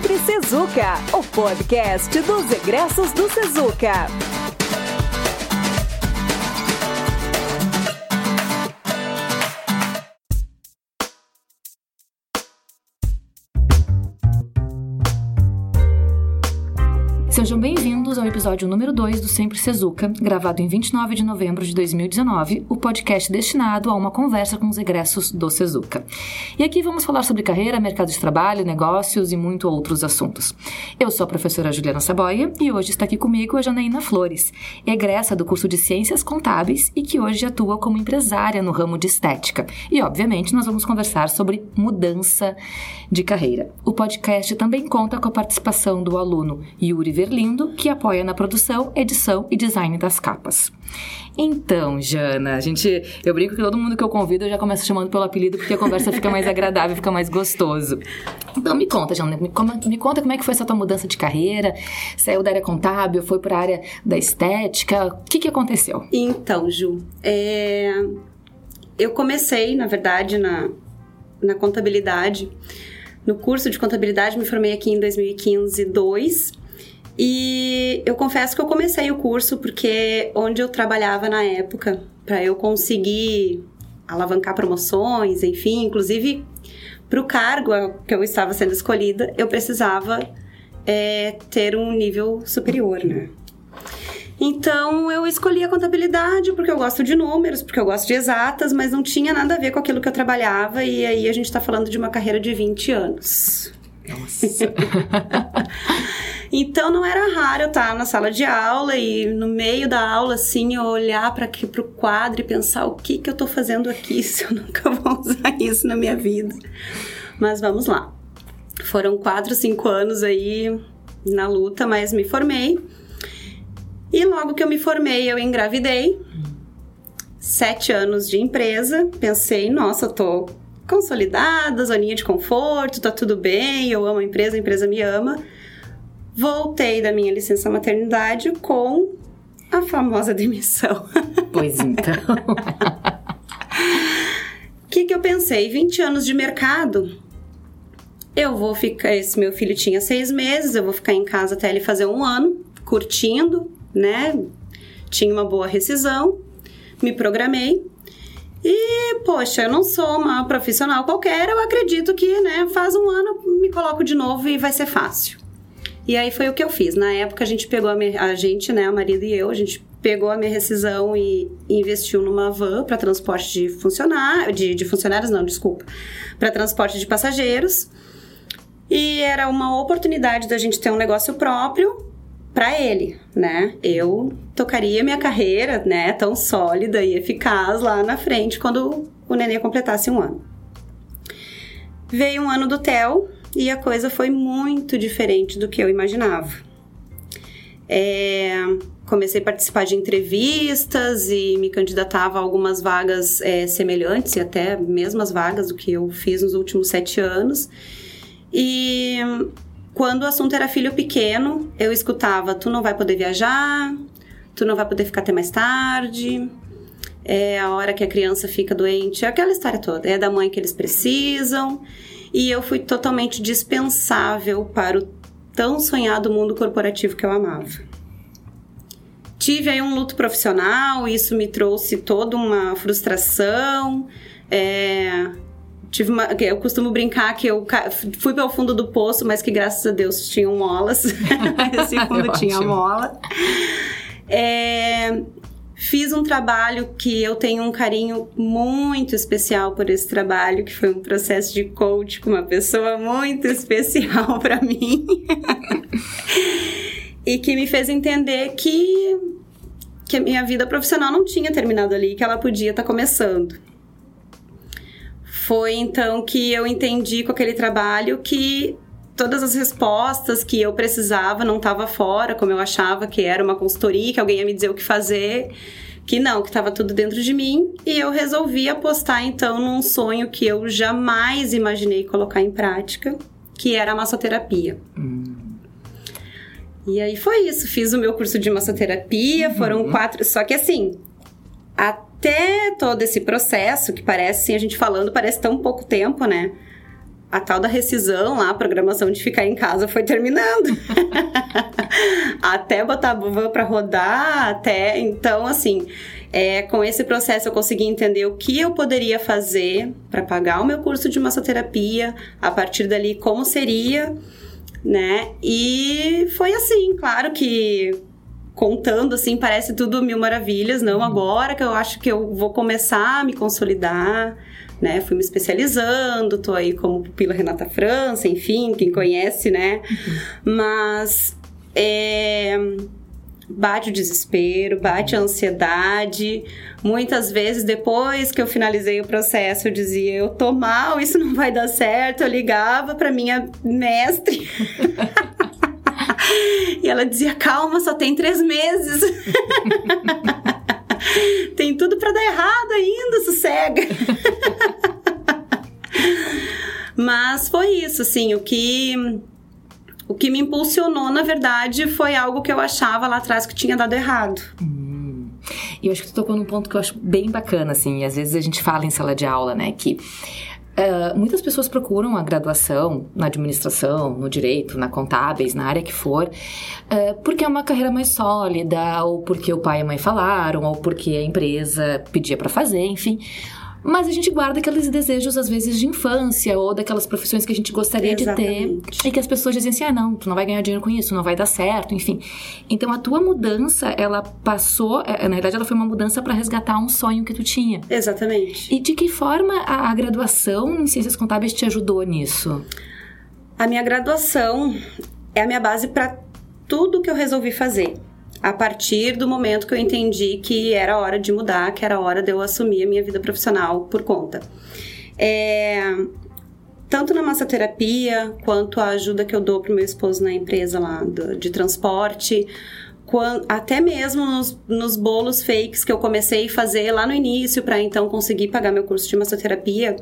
Sempre Sezuca, o podcast dos egressos do Sezuca. Sejam bem-vindos ao episódio número 2 do Sempre Sezuca, gravado em 29 de novembro de 2019, o podcast destinado a uma conversa com os egressos do Sezuca. E aqui vamos falar sobre carreira, mercado de trabalho, negócios e muito outros assuntos. Eu sou a professora Juliana Saboia e hoje está aqui comigo a Janaína Flores, egressa do curso de Ciências Contábeis e que hoje atua como empresária no ramo de estética. E, obviamente, nós vamos conversar sobre mudança de carreira. O podcast também conta com a participação do aluno Yuri Ver Lindo, que apoia na produção, edição e design das capas. Então, Jana, a gente, eu brinco que todo mundo que eu convido eu já começo chamando pelo apelido porque a conversa fica mais agradável, fica mais gostoso. Então me conta, Jana, me, me conta como é que foi essa tua mudança de carreira, saiu da área contábil, foi para a área da estética, o que que aconteceu? Então, Ju, é... eu comecei, na verdade, na, na contabilidade, no curso de contabilidade, me formei aqui em 2015, 2, e eu confesso que eu comecei o curso porque onde eu trabalhava na época, para eu conseguir alavancar promoções, enfim, inclusive para o cargo que eu estava sendo escolhida, eu precisava é, ter um nível superior, né? Então eu escolhi a contabilidade porque eu gosto de números, porque eu gosto de exatas, mas não tinha nada a ver com aquilo que eu trabalhava, e aí a gente está falando de uma carreira de 20 anos. Nossa. Então não era raro eu estar na sala de aula e no meio da aula assim eu olhar para pro quadro e pensar o que que eu tô fazendo aqui se eu nunca vou usar isso na minha vida. Mas vamos lá. Foram quatro, cinco anos aí na luta, mas me formei. E logo que eu me formei, eu engravidei. Sete anos de empresa. Pensei, nossa, eu tô consolidada, zoninha de conforto, tá tudo bem, eu amo a empresa, a empresa me ama. Voltei da minha licença maternidade com a famosa demissão. Pois então. O que, que eu pensei? 20 anos de mercado. Eu vou ficar. Esse meu filho tinha seis meses, eu vou ficar em casa até ele fazer um ano, curtindo, né? Tinha uma boa rescisão, me programei. E, poxa, eu não sou uma profissional qualquer, eu acredito que, né, faz um ano me coloco de novo e vai ser fácil. E aí foi o que eu fiz. Na época a gente pegou a, minha, a gente, né, o marido e eu, a gente pegou a minha rescisão e investiu numa van para transporte de funcionários, de, de funcionários não, desculpa, para transporte de passageiros. E era uma oportunidade da gente ter um negócio próprio para ele, né? Eu tocaria minha carreira, né, tão sólida e eficaz lá na frente quando o nenê completasse um ano. Veio um ano do TEL, e a coisa foi muito diferente do que eu imaginava. É, comecei a participar de entrevistas e me candidatava a algumas vagas é, semelhantes e até mesmas vagas do que eu fiz nos últimos sete anos. E quando o assunto era filho pequeno, eu escutava: tu não vai poder viajar, tu não vai poder ficar até mais tarde, é a hora que a criança fica doente, é aquela história toda, é da mãe que eles precisam e eu fui totalmente dispensável para o tão sonhado mundo corporativo que eu amava. Tive aí um luto profissional, isso me trouxe toda uma frustração. É, tive uma, eu costumo brincar que eu fui para o fundo do poço, mas que graças a Deus tinham molas. Esse fundo tinha mola. É, Fiz um trabalho que eu tenho um carinho muito especial por esse trabalho, que foi um processo de coach com uma pessoa muito especial para mim. e que me fez entender que que a minha vida profissional não tinha terminado ali, que ela podia estar tá começando. Foi então que eu entendi com aquele trabalho que todas as respostas que eu precisava não estava fora, como eu achava que era uma consultoria, que alguém ia me dizer o que fazer, que não, que estava tudo dentro de mim, e eu resolvi apostar então num sonho que eu jamais imaginei colocar em prática, que era a massoterapia. Hum. E aí foi isso, fiz o meu curso de massoterapia, uhum. foram quatro, só que assim, até todo esse processo, que parece, assim, a gente falando, parece tão pouco tempo, né? A tal da rescisão lá, a programação de ficar em casa foi terminando. até botar a van para rodar, até. Então, assim, é, com esse processo eu consegui entender o que eu poderia fazer para pagar o meu curso de massoterapia, a partir dali como seria, né? E foi assim, claro que contando assim, parece tudo mil maravilhas, não agora que eu acho que eu vou começar a me consolidar, né? Fui me especializando, tô aí como pupila Renata França, enfim, quem conhece, né? Uhum. Mas é, bate o desespero, bate a ansiedade. Muitas vezes, depois que eu finalizei o processo, eu dizia: Eu tô mal, isso não vai dar certo. Eu ligava para minha mestre. e ela dizia: Calma, só tem três meses. tem tudo para dar errado ainda, sossega. Mas foi isso, assim, o que o que me impulsionou, na verdade, foi algo que eu achava lá atrás que tinha dado errado. Hum. E eu acho que tu tocou num ponto que eu acho bem bacana, assim, às vezes a gente fala em sala de aula, né, que Uh, muitas pessoas procuram a graduação na administração, no direito, na contábeis, na área que for, uh, porque é uma carreira mais sólida, ou porque o pai e a mãe falaram, ou porque a empresa pedia para fazer, enfim. Mas a gente guarda aqueles desejos, às vezes, de infância ou daquelas profissões que a gente gostaria Exatamente. de ter. E que as pessoas dizem assim: ah, não, tu não vai ganhar dinheiro com isso, não vai dar certo, enfim. Então a tua mudança, ela passou, é, na verdade, ela foi uma mudança para resgatar um sonho que tu tinha. Exatamente. E de que forma a, a graduação em Ciências Contábeis te ajudou nisso? A minha graduação é a minha base para tudo que eu resolvi fazer a partir do momento que eu entendi que era hora de mudar, que era hora de eu assumir a minha vida profissional por conta. É, tanto na massoterapia, quanto a ajuda que eu dou pro meu esposo na empresa lá do, de transporte, quando, até mesmo nos, nos, bolos fakes que eu comecei a fazer lá no início para então conseguir pagar meu curso de massoterapia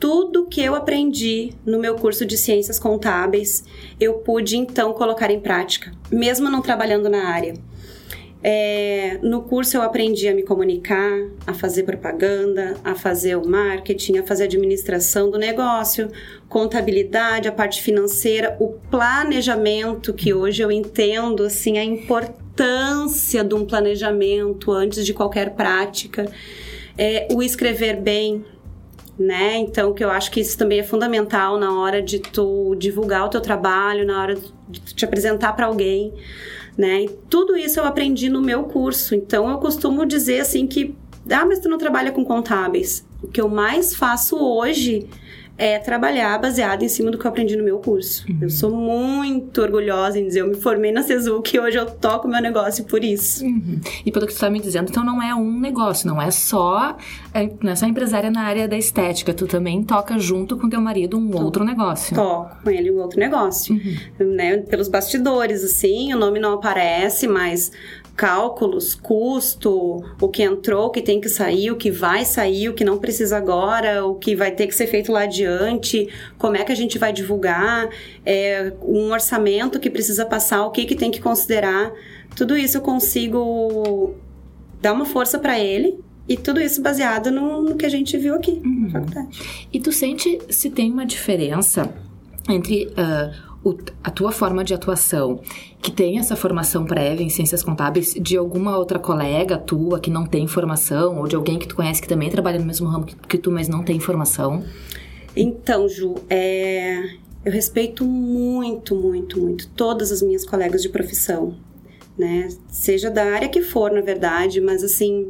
tudo que eu aprendi no meu curso de ciências contábeis, eu pude então colocar em prática, mesmo não trabalhando na área. É, no curso eu aprendi a me comunicar, a fazer propaganda, a fazer o marketing, a fazer a administração do negócio, contabilidade, a parte financeira, o planejamento que hoje eu entendo assim a importância de um planejamento antes de qualquer prática, é, o escrever bem, né? Então, que eu acho que isso também é fundamental na hora de tu divulgar o teu trabalho, na hora de te apresentar para alguém, né? E tudo isso eu aprendi no meu curso. Então, eu costumo dizer assim que, ah, mas tu não trabalha com contábeis. O que eu mais faço hoje é trabalhar baseado em cima do que eu aprendi no meu curso. Uhum. Eu sou muito orgulhosa em dizer, eu me formei na Sezuc e hoje eu toco meu negócio por isso. Uhum. E pelo que tu está me dizendo, então não é um negócio, não é só é, não é só empresária na área da estética, tu também toca junto com teu marido um Tô. outro negócio. Toco com ele um outro negócio, uhum. né? Pelos bastidores, assim, o nome não aparece, mas cálculos, custo, o que entrou, o que tem que sair, o que vai sair, o que não precisa agora, o que vai ter que ser feito lá adiante, como é que a gente vai divulgar, é, um orçamento que precisa passar, o que, que tem que considerar. Tudo isso eu consigo dar uma força para ele e tudo isso baseado no, no, que a gente viu aqui uhum. na faculdade. E tu sente se tem uma diferença entre uh, a tua forma de atuação, que tem essa formação prévia em ciências contábeis, de alguma outra colega tua que não tem formação, ou de alguém que tu conhece que também trabalha no mesmo ramo que, que tu, mas não tem formação? Então, Ju, é, eu respeito muito, muito, muito todas as minhas colegas de profissão, né? Seja da área que for, na verdade, mas assim,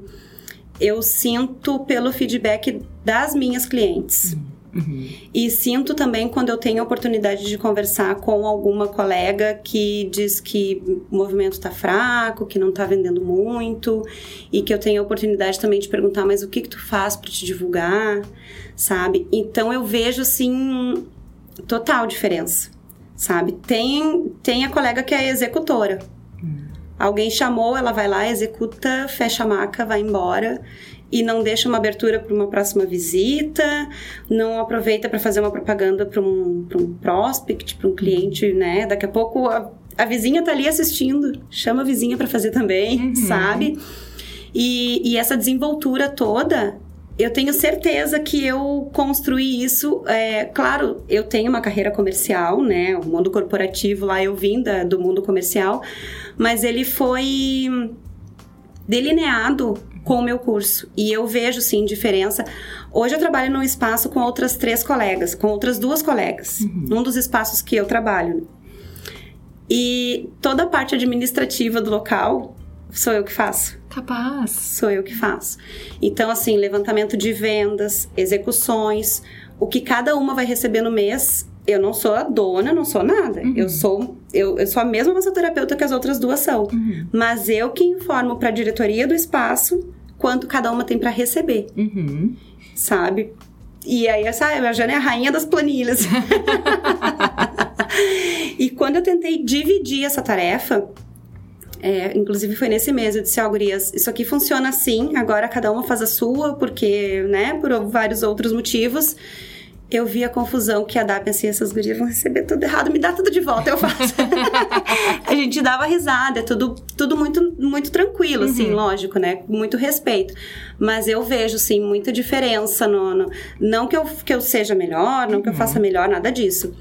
eu sinto pelo feedback das minhas clientes. Uhum Uhum. E sinto também quando eu tenho a oportunidade de conversar com alguma colega que diz que o movimento está fraco, que não está vendendo muito, e que eu tenho a oportunidade também de perguntar, mas o que, que tu faz para te divulgar, sabe? Então eu vejo assim total diferença, sabe? Tem, tem a colega que é executora. Uhum. Alguém chamou, ela vai lá, executa, fecha a maca, vai embora e não deixa uma abertura para uma próxima visita, não aproveita para fazer uma propaganda para um, um prospect, para um cliente, né? Daqui a pouco a, a, vizinha tá ali assistindo, chama a vizinha para fazer também, uhum. sabe? E, e essa desenvoltura toda eu tenho certeza que eu construí isso. É, claro, eu tenho uma carreira comercial, né? O mundo corporativo lá eu vim da, do mundo comercial, mas ele foi delineado com o meu curso. E eu vejo, sim, diferença. Hoje eu trabalho num espaço com outras três colegas, com outras duas colegas. Uhum. Um dos espaços que eu trabalho. E toda a parte administrativa do local sou eu que faço. Capaz. Sou eu que faço. Então, assim, levantamento de vendas, execuções, o que cada uma vai receber no mês. Eu não sou a dona, não sou nada. Uhum. Eu sou eu, eu, sou a mesma massoterapeuta que as outras duas são. Uhum. Mas eu que informo para a diretoria do espaço quanto cada uma tem para receber. Uhum. Sabe? E aí, essa, a Jana é a rainha das planilhas. e quando eu tentei dividir essa tarefa, é, inclusive foi nesse mês, eu disse, ó, oh, gurias, isso aqui funciona assim, agora cada uma faz a sua, porque, né, por vários outros motivos. Eu vi a confusão que a DAP, assim, essas gurias vão receber tudo errado, me dá tudo de volta, eu faço. a gente dava risada, é tudo, tudo muito, muito tranquilo, assim, uhum. lógico, né, muito respeito. Mas eu vejo, sim, muita diferença no... no não que eu, que eu seja melhor, não que eu faça uhum. melhor, nada disso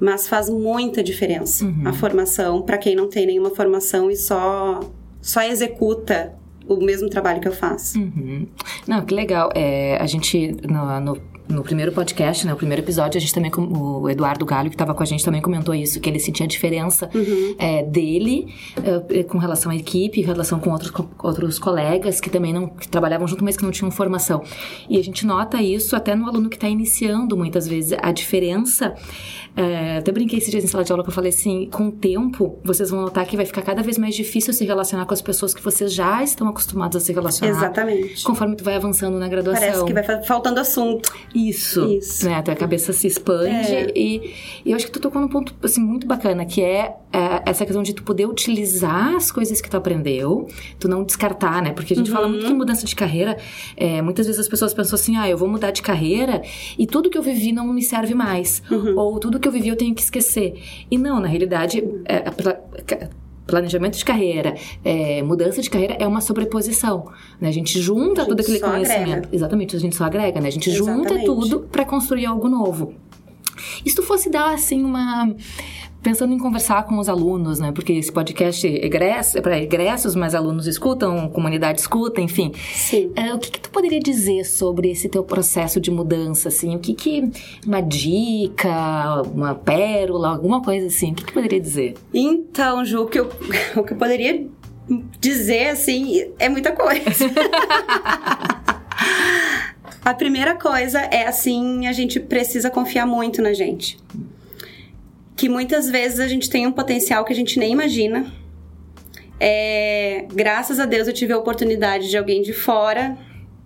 mas faz muita diferença uhum. a formação para quem não tem nenhuma formação e só só executa o mesmo trabalho que eu faço. Uhum. Não, que legal. É, a gente, no, no no primeiro podcast, né, o primeiro episódio, a gente também, o Eduardo Galho, que estava com a gente, também comentou isso, que ele sentia a diferença uhum. é, dele é, com relação à equipe, em relação com outros, com outros colegas que também não que trabalhavam junto, mas que não tinham formação. E a gente nota isso até no aluno que está iniciando, muitas vezes, a diferença. É, até brinquei esses dias em sala de aula que eu falei assim: com o tempo, vocês vão notar que vai ficar cada vez mais difícil se relacionar com as pessoas que vocês já estão acostumados a se relacionar. Exatamente. Conforme tu vai avançando na graduação. Parece que vai faltando assunto. Isso. Isso. Né? A cabeça se expande. É. E, e, eu acho que tu tocou num ponto assim, muito bacana, que é, é, essa questão de tu poder utilizar as coisas que tu aprendeu, tu não descartar, né? Porque a gente uhum. fala muito que mudança de carreira, é, muitas vezes as pessoas pensam assim, ah, eu vou mudar de carreira e tudo que eu vivi não me serve mais. Uhum. Ou tudo que eu vivi eu tenho que esquecer. E não, na realidade, é, planejamento de carreira, é, mudança de carreira é uma sobreposição. Né? A gente junta a gente todo aquele conhecimento. Agrega. Exatamente, a gente só agrega, né? A gente Exatamente. junta tudo para construir algo novo. E se tu fosse dar, assim, uma pensando em conversar com os alunos, né? Porque esse podcast é para egressos, mas alunos escutam, comunidade escuta, enfim. Sim. É, o que, que, tu poderia dizer sobre esse teu processo de mudança, assim? O que que... Uma dica, uma pérola, alguma coisa assim. O que que poderia dizer? Então, Ju, o que eu, o que eu poderia dizer, assim, é muita coisa. A primeira coisa é assim, a gente precisa confiar muito na gente que muitas vezes a gente tem um potencial que a gente nem imagina. É, graças a Deus eu tive a oportunidade de alguém de fora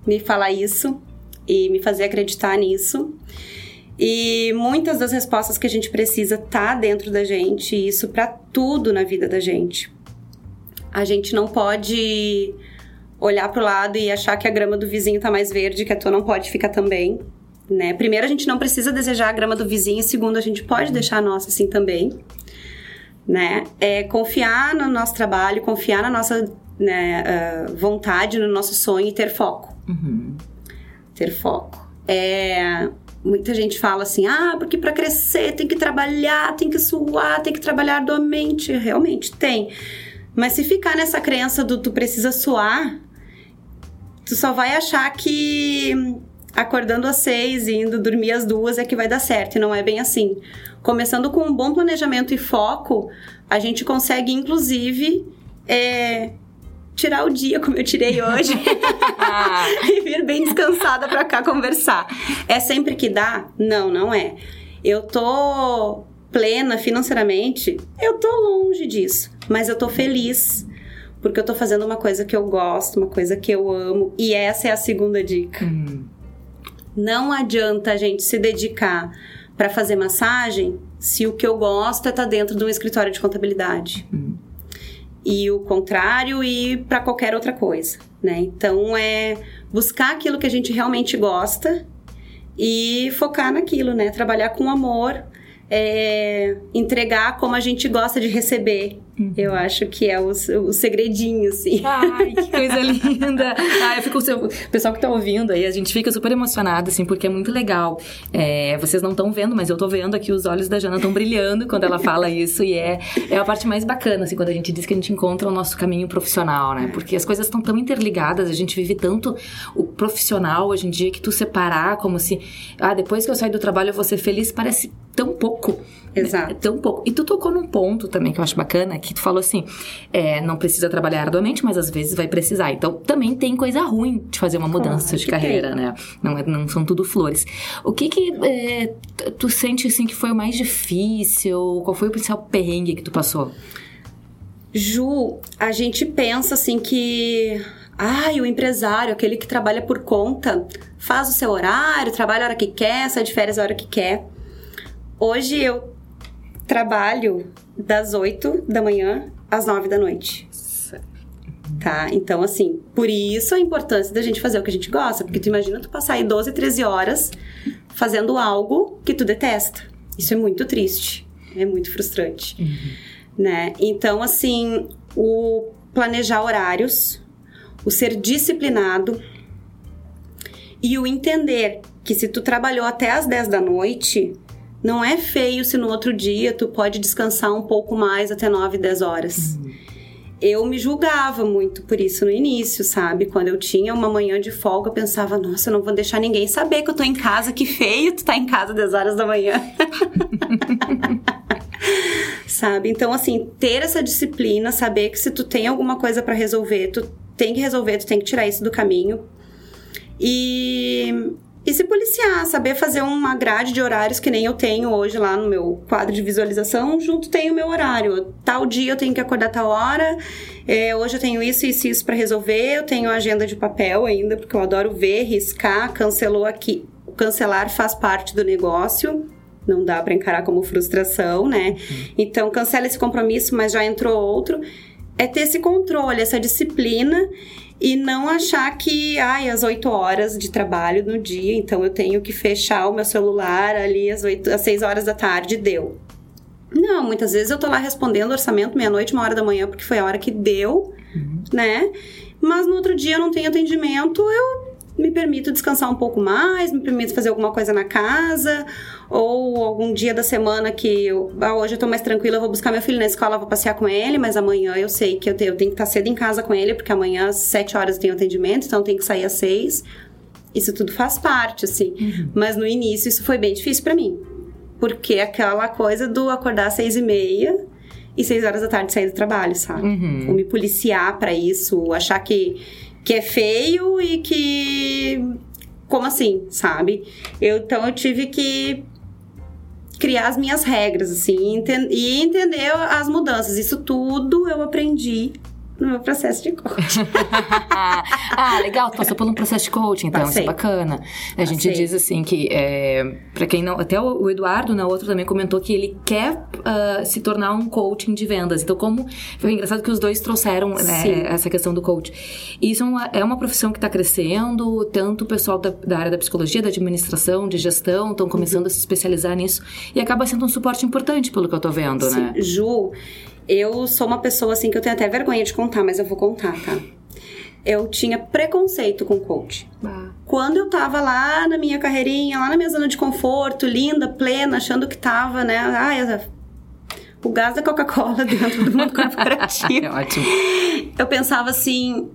me falar isso e me fazer acreditar nisso. E muitas das respostas que a gente precisa tá dentro da gente, e isso para tudo na vida da gente. A gente não pode olhar pro lado e achar que a grama do vizinho tá mais verde, que a tua não pode ficar também né? Primeiro, a gente não precisa desejar a grama do vizinho, segundo, a gente pode deixar a nossa assim também, né? É confiar no nosso trabalho, confiar na nossa né, uh, vontade, no nosso sonho e ter foco. Uhum. Ter foco. É, muita gente fala assim, ah, porque para crescer tem que trabalhar, tem que suar, tem que trabalhar arduamente. Realmente, tem. Mas se ficar nessa crença do tu precisa suar, tu só vai achar que acordando às seis e indo dormir às duas é que vai dar certo, e não é bem assim. Começando com um bom planejamento e foco, a gente consegue, inclusive, é, tirar o dia como eu tirei hoje e vir bem descansada para cá conversar. É sempre que dá? Não, não é. Eu tô plena financeiramente, eu tô longe disso, mas eu tô feliz porque eu tô fazendo uma coisa que eu gosto, uma coisa que eu amo, e essa é a segunda dica. Hum. Não adianta a gente se dedicar para fazer massagem se o que eu gosto é estar tá dentro de um escritório de contabilidade. Uhum. E o contrário e para qualquer outra coisa, né? Então é buscar aquilo que a gente realmente gosta e focar naquilo, né? Trabalhar com amor, é, entregar como a gente gosta de receber, Uhum. Eu acho que é o, o segredinho, assim. Ai, que coisa linda! Ai, eu fico, o pessoal que tá ouvindo aí, a gente fica super emocionado, assim, porque é muito legal. É, vocês não estão vendo, mas eu tô vendo aqui os olhos da Jana estão brilhando quando ela fala isso, e é, é a parte mais bacana, assim, quando a gente diz que a gente encontra o nosso caminho profissional, né? Porque as coisas estão tão interligadas, a gente vive tanto o profissional hoje em dia que tu separar como se, ah, depois que eu sair do trabalho eu vou ser feliz, parece tão pouco. Exato. É tão pouco. E tu tocou num ponto também que eu acho bacana, que tu falou assim, é, não precisa trabalhar arduamente, mas às vezes vai precisar. Então, também tem coisa ruim de fazer uma mudança claro de carreira, tem. né? Não, é, não são tudo flores. O que que é, tu sente, assim, que foi o mais difícil? Qual foi o principal perrengue que tu passou? Ju, a gente pensa, assim, que... Ai, o empresário, aquele que trabalha por conta, faz o seu horário, trabalha a hora que quer, sai de férias a hora que quer. Hoje eu trabalho das 8 da manhã às 9 da noite. Tá? Então, assim, por isso a importância da gente fazer o que a gente gosta. Porque tu imagina tu passar aí 12, 13 horas fazendo algo que tu detesta. Isso é muito triste. É muito frustrante. Uhum. Né? Então, assim, o planejar horários, o ser disciplinado e o entender que se tu trabalhou até as 10 da noite, não é feio se no outro dia tu pode descansar um pouco mais até 9, 10 horas. Uhum. Eu me julgava muito por isso no início, sabe? Quando eu tinha uma manhã de folga, eu pensava, nossa, eu não vou deixar ninguém saber que eu tô em casa, que feio tu tá em casa 10 horas da manhã. sabe? Então, assim, ter essa disciplina, saber que se tu tem alguma coisa para resolver, tu tem que resolver, tu tem que tirar isso do caminho. E e se policiar, saber fazer uma grade de horários que nem eu tenho hoje lá no meu quadro de visualização, junto tem o meu horário. Tal dia eu tenho que acordar tal hora, é, hoje eu tenho isso, isso e isso para resolver, eu tenho agenda de papel ainda, porque eu adoro ver, riscar, cancelou aqui. O cancelar faz parte do negócio, não dá para encarar como frustração, né? Uhum. Então cancela esse compromisso, mas já entrou outro. É ter esse controle, essa disciplina e não achar que, ai, às 8 horas de trabalho no dia, então eu tenho que fechar o meu celular ali às, 8, às 6 horas da tarde, deu. Não, muitas vezes eu tô lá respondendo orçamento meia-noite, uma hora da manhã, porque foi a hora que deu, uhum. né? Mas no outro dia eu não tenho atendimento, eu me permito descansar um pouco mais, me permito fazer alguma coisa na casa, ou algum dia da semana que eu, ah, hoje eu tô mais tranquila, eu vou buscar meu filho na escola, vou passear com ele, mas amanhã eu sei que eu tenho, eu tenho que estar cedo em casa com ele, porque amanhã às 7 horas eu tenho atendimento, então eu tenho que sair às 6. Isso tudo faz parte, assim. Uhum. Mas no início isso foi bem difícil para mim. Porque aquela coisa do acordar às 6 e meia e 6 horas da tarde sair do trabalho, sabe? Uhum. Ou me policiar para isso, achar que que é feio e que. Como assim, sabe? Eu, então eu tive que criar as minhas regras, assim, e entender as mudanças. Isso tudo eu aprendi no meu processo de coaching. ah, legal, tu passou por um processo de coaching, então, Passei. isso é bacana. A gente Passei. diz assim que, é, para quem não. Até o Eduardo, né, o outro também comentou que ele quer uh, se tornar um coaching de vendas. Então, como. Foi engraçado que os dois trouxeram né, essa questão do coach. Isso é uma, é uma profissão que está crescendo, tanto o pessoal da, da, área da psicologia, da administração, de gestão, estão começando uhum. a se especializar nisso. E acaba sendo um suporte importante, pelo que eu tô vendo, Sim. né? Ju. Eu sou uma pessoa assim que eu tenho até vergonha de contar, mas eu vou contar, tá? Eu tinha preconceito com coach. Ah. Quando eu tava lá na minha carreirinha, lá na minha zona de conforto, linda, plena, achando que tava, né? Ai, o gás da Coca-Cola dentro do mundo corporativo. é ótimo. Eu pensava assim,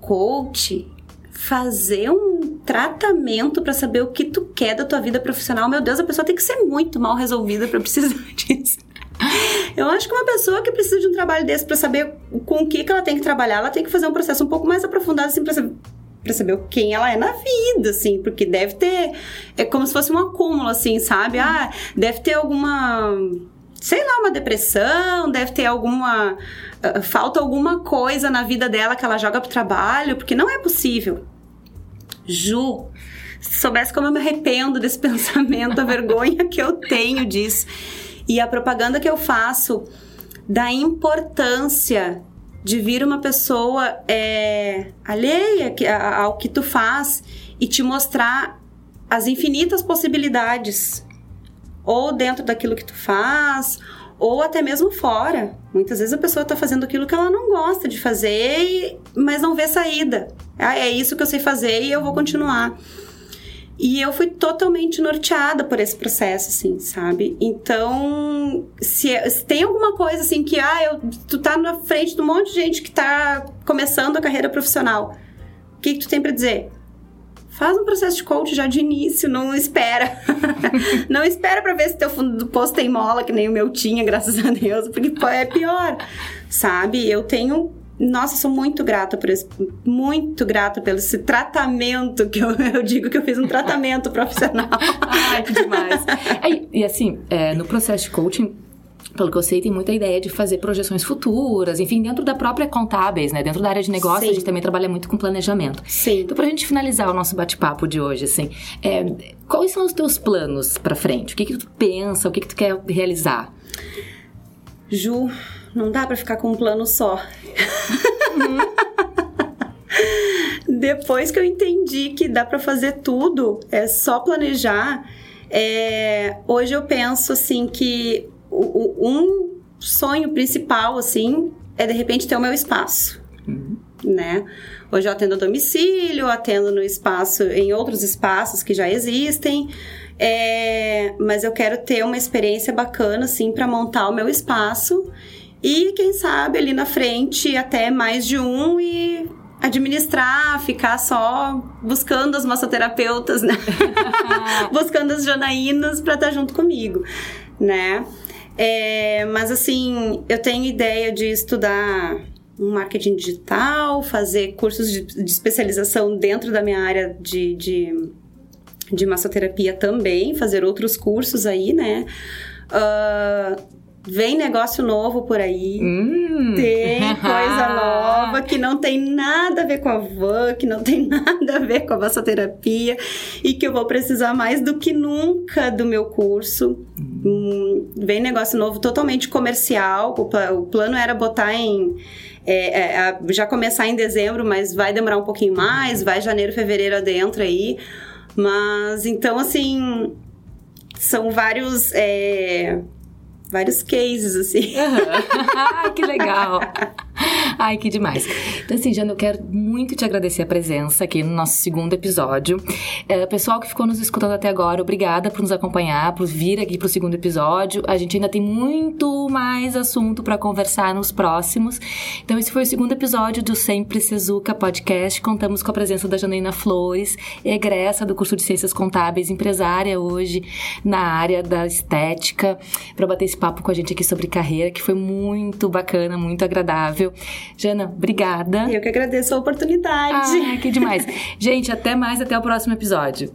coach, fazer um tratamento para saber o que tu quer da tua vida profissional. Meu Deus, a pessoa tem que ser muito mal resolvida para precisar disso. Eu acho que uma pessoa que precisa de um trabalho desse para saber com o que, que ela tem que trabalhar, ela tem que fazer um processo um pouco mais aprofundado, assim, pra saber pra saber quem ela é na vida, assim, porque deve ter. É como se fosse um acúmulo, assim, sabe? Ah, deve ter alguma. Sei lá, uma depressão, deve ter alguma. Uh, falta alguma coisa na vida dela que ela joga pro trabalho, porque não é possível. Ju, se soubesse como eu me arrependo desse pensamento, a vergonha que eu tenho disso. E a propaganda que eu faço da importância de vir uma pessoa é, alheia ao que tu faz e te mostrar as infinitas possibilidades, ou dentro daquilo que tu faz, ou até mesmo fora. Muitas vezes a pessoa está fazendo aquilo que ela não gosta de fazer, mas não vê saída. Ah, é isso que eu sei fazer e eu vou continuar. E eu fui totalmente norteada por esse processo, assim, sabe? Então, se, se, tem alguma coisa assim que, ah, eu, tu tá na frente de um monte de gente que tá começando a carreira profissional, o que, que tu tem para dizer? Faz um processo de coach já de início, não espera. não espera para ver se teu fundo do posto tem mola, que nem o meu tinha, graças a Deus, porque é pior, sabe? Eu tenho nossa, sou muito grata por esse, muito grata pelo esse tratamento que eu, eu digo que eu fiz um tratamento profissional. Ai, que demais. É, e assim, é, no processo de coaching, pelo que eu sei, tem muita ideia de fazer projeções futuras, enfim, dentro da própria contábeis, né? Dentro da área de negócio, Sim. a gente também trabalha muito com planejamento. Sim. Então, pra gente finalizar o nosso bate-papo de hoje, assim, é, quais são os teus planos para frente? O que que tu pensa? O que que tu quer realizar? Ju, não dá para ficar com um plano só. Uhum. Depois que eu entendi que dá para fazer tudo, é só planejar. É, hoje eu penso assim que o, o, um sonho principal assim é de repente ter o meu espaço, uhum. né? Hoje eu atendo a domicílio, atendo no espaço, em outros espaços que já existem. É, mas eu quero ter uma experiência bacana, assim, para montar o meu espaço e quem sabe ali na frente até mais de um e administrar, ficar só buscando as massoterapeutas, né? buscando as janaínas para estar tá junto comigo, né? É, mas assim, eu tenho ideia de estudar um marketing digital, fazer cursos de, de especialização dentro da minha área de, de, de massoterapia também, fazer outros cursos aí, né? Uh, Vem negócio novo por aí. Hum. Tem coisa nova que não tem nada a ver com a van, que não tem nada a ver com a massoterapia e que eu vou precisar mais do que nunca do meu curso. Hum. Vem negócio novo totalmente comercial. O, pl o plano era botar em. É, é, já começar em dezembro, mas vai demorar um pouquinho mais, vai janeiro, fevereiro adentro aí. Mas então, assim, são vários. É, vários cases, assim. Uhum. que legal! Ai, que demais. Então, assim, Jana, eu quero muito te agradecer a presença aqui no nosso segundo episódio. É, pessoal que ficou nos escutando até agora, obrigada por nos acompanhar, por vir aqui pro segundo episódio. A gente ainda tem muito mais assunto para conversar nos próximos. Então, esse foi o segundo episódio do Sempre Sezuca Podcast. Contamos com a presença da Janaína Flores, egressa do curso de Ciências Contábeis, empresária hoje na área da estética, para bater esse papo com a gente aqui sobre carreira, que foi muito bacana, muito agradável. Jana, obrigada. Eu que agradeço a oportunidade. Ah, que demais. gente, até mais, até o próximo episódio.